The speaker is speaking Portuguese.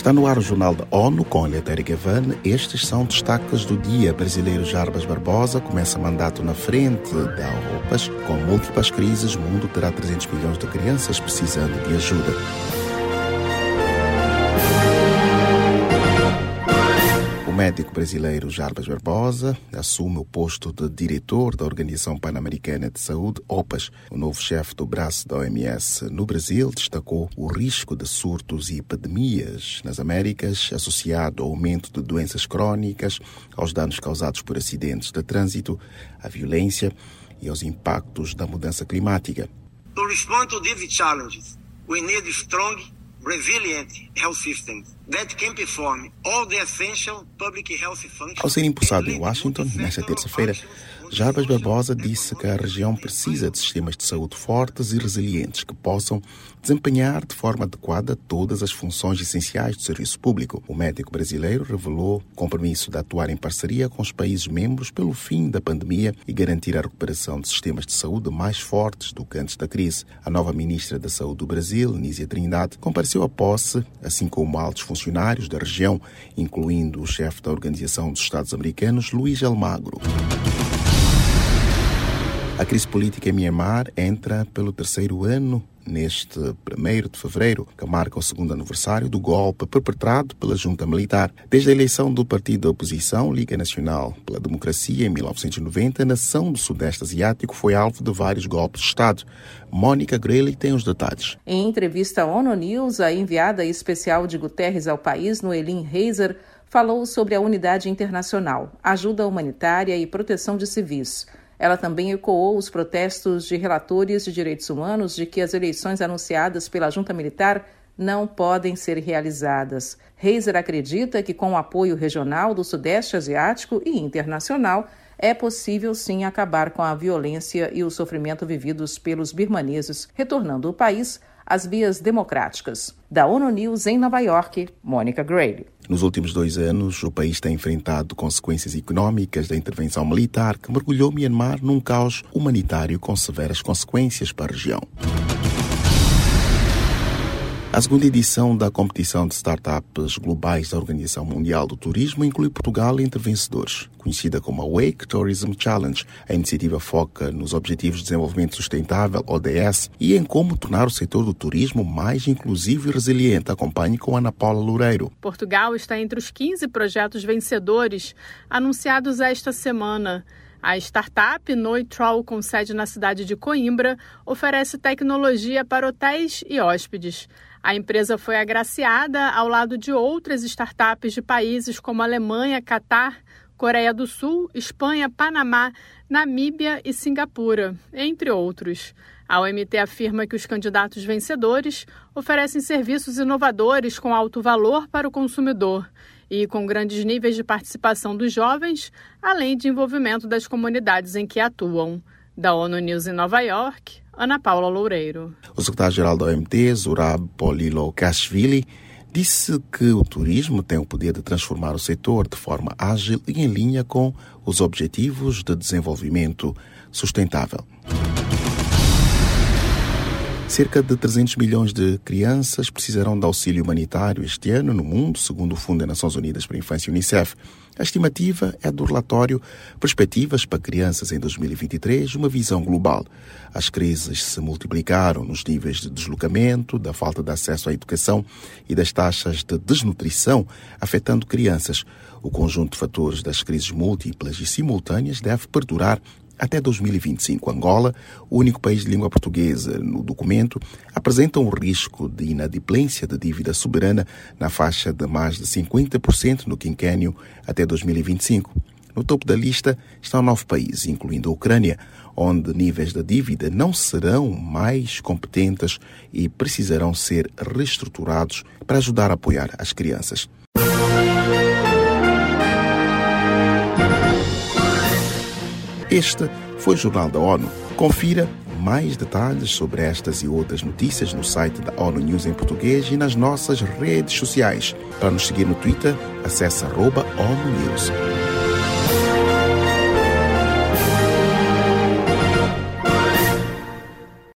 Está no ar o Jornal da ONU com Eleutério Gavan. Estes são destaques do dia. Brasileiro Jarbas Barbosa começa mandato na frente da OPAS. Com múltiplas crises, o mundo terá 300 milhões de crianças precisando de ajuda. Médico brasileiro Jarbas Barbosa assume o posto de diretor da Organização Pan-Americana de Saúde, OPAS. O novo chefe do braço da OMS no Brasil destacou o risco de surtos e epidemias nas Américas associado ao aumento de doenças crônicas, aos danos causados por acidentes de trânsito, à violência e aos impactos da mudança climática. To respond to these challenges, we need strong resilient health systems that can perform all the essential public health functions. Ao ser impulsado em Washington, nesta terça-feira, Jarbas Barbosa disse que a região precisa de sistemas de saúde fortes e resilientes que possam desempenhar de forma adequada todas as funções essenciais do serviço público. O médico brasileiro revelou o compromisso de atuar em parceria com os países membros pelo fim da pandemia e garantir a recuperação de sistemas de saúde mais fortes do que antes da crise. A nova ministra da Saúde do Brasil, Nízia Trindade, compareceu à posse, assim como altos funcionários da região, incluindo o chefe da Organização dos Estados Americanos, Luiz Almagro. A crise política em Myanmar entra pelo terceiro ano neste 1 de fevereiro, que marca o segundo aniversário do golpe perpetrado pela junta militar. Desde a eleição do partido da oposição, Liga Nacional pela Democracia, em 1990, a nação do Sudeste Asiático foi alvo de vários golpes de Estado. Mônica Greley tem os detalhes. Em entrevista à ONU News, a enviada especial de Guterres ao país, Noelin Reiser, falou sobre a unidade internacional, ajuda humanitária e proteção de civis. Ela também ecoou os protestos de relatores de direitos humanos de que as eleições anunciadas pela junta militar não podem ser realizadas. Reiser acredita que, com o apoio regional do Sudeste Asiático e internacional, é possível sim acabar com a violência e o sofrimento vividos pelos birmaneses, retornando o país às vias democráticas. Da ONU News em Nova York, Mônica Gray. Nos últimos dois anos, o país tem enfrentado consequências econômicas da intervenção militar que mergulhou Myanmar num caos humanitário com severas consequências para a região. A segunda edição da competição de startups globais da Organização Mundial do Turismo inclui Portugal entre vencedores. Conhecida como a Wake Tourism Challenge, a iniciativa foca nos Objetivos de Desenvolvimento Sustentável, ODS, e em como tornar o setor do turismo mais inclusivo e resiliente. Acompanhe com Ana Paula Loureiro. Portugal está entre os 15 projetos vencedores anunciados esta semana. A startup Noitroll, com sede na cidade de Coimbra, oferece tecnologia para hotéis e hóspedes. A empresa foi agraciada ao lado de outras startups de países como Alemanha, Catar, Coreia do Sul, Espanha, Panamá, Namíbia e Singapura, entre outros. A OMT afirma que os candidatos vencedores oferecem serviços inovadores com alto valor para o consumidor e com grandes níveis de participação dos jovens, além de envolvimento das comunidades em que atuam. Da ONU News em Nova York, Ana Paula Loureiro. O secretário-geral da OMT, Zurab Polilokashvili, disse que o turismo tem o poder de transformar o setor de forma ágil e em linha com os Objetivos de Desenvolvimento Sustentável. Cerca de 300 milhões de crianças precisarão de auxílio humanitário este ano no mundo, segundo o Fundo das Nações Unidas para a Infância Unicef. A estimativa é do relatório Perspectivas para Crianças em 2023, uma visão global. As crises se multiplicaram nos níveis de deslocamento, da falta de acesso à educação e das taxas de desnutrição, afetando crianças. O conjunto de fatores das crises múltiplas e simultâneas deve perdurar até 2025, Angola, o único país de língua portuguesa no documento, apresenta um risco de inadimplência de dívida soberana na faixa de mais de 50% no quinquênio até 2025. No topo da lista estão nove países, incluindo a Ucrânia, onde níveis de dívida não serão mais competentes e precisarão ser reestruturados para ajudar a apoiar as crianças. Este foi o Jornal da ONU. Confira mais detalhes sobre estas e outras notícias no site da ONU News em português e nas nossas redes sociais. Para nos seguir no Twitter, acesse arroba ONU News.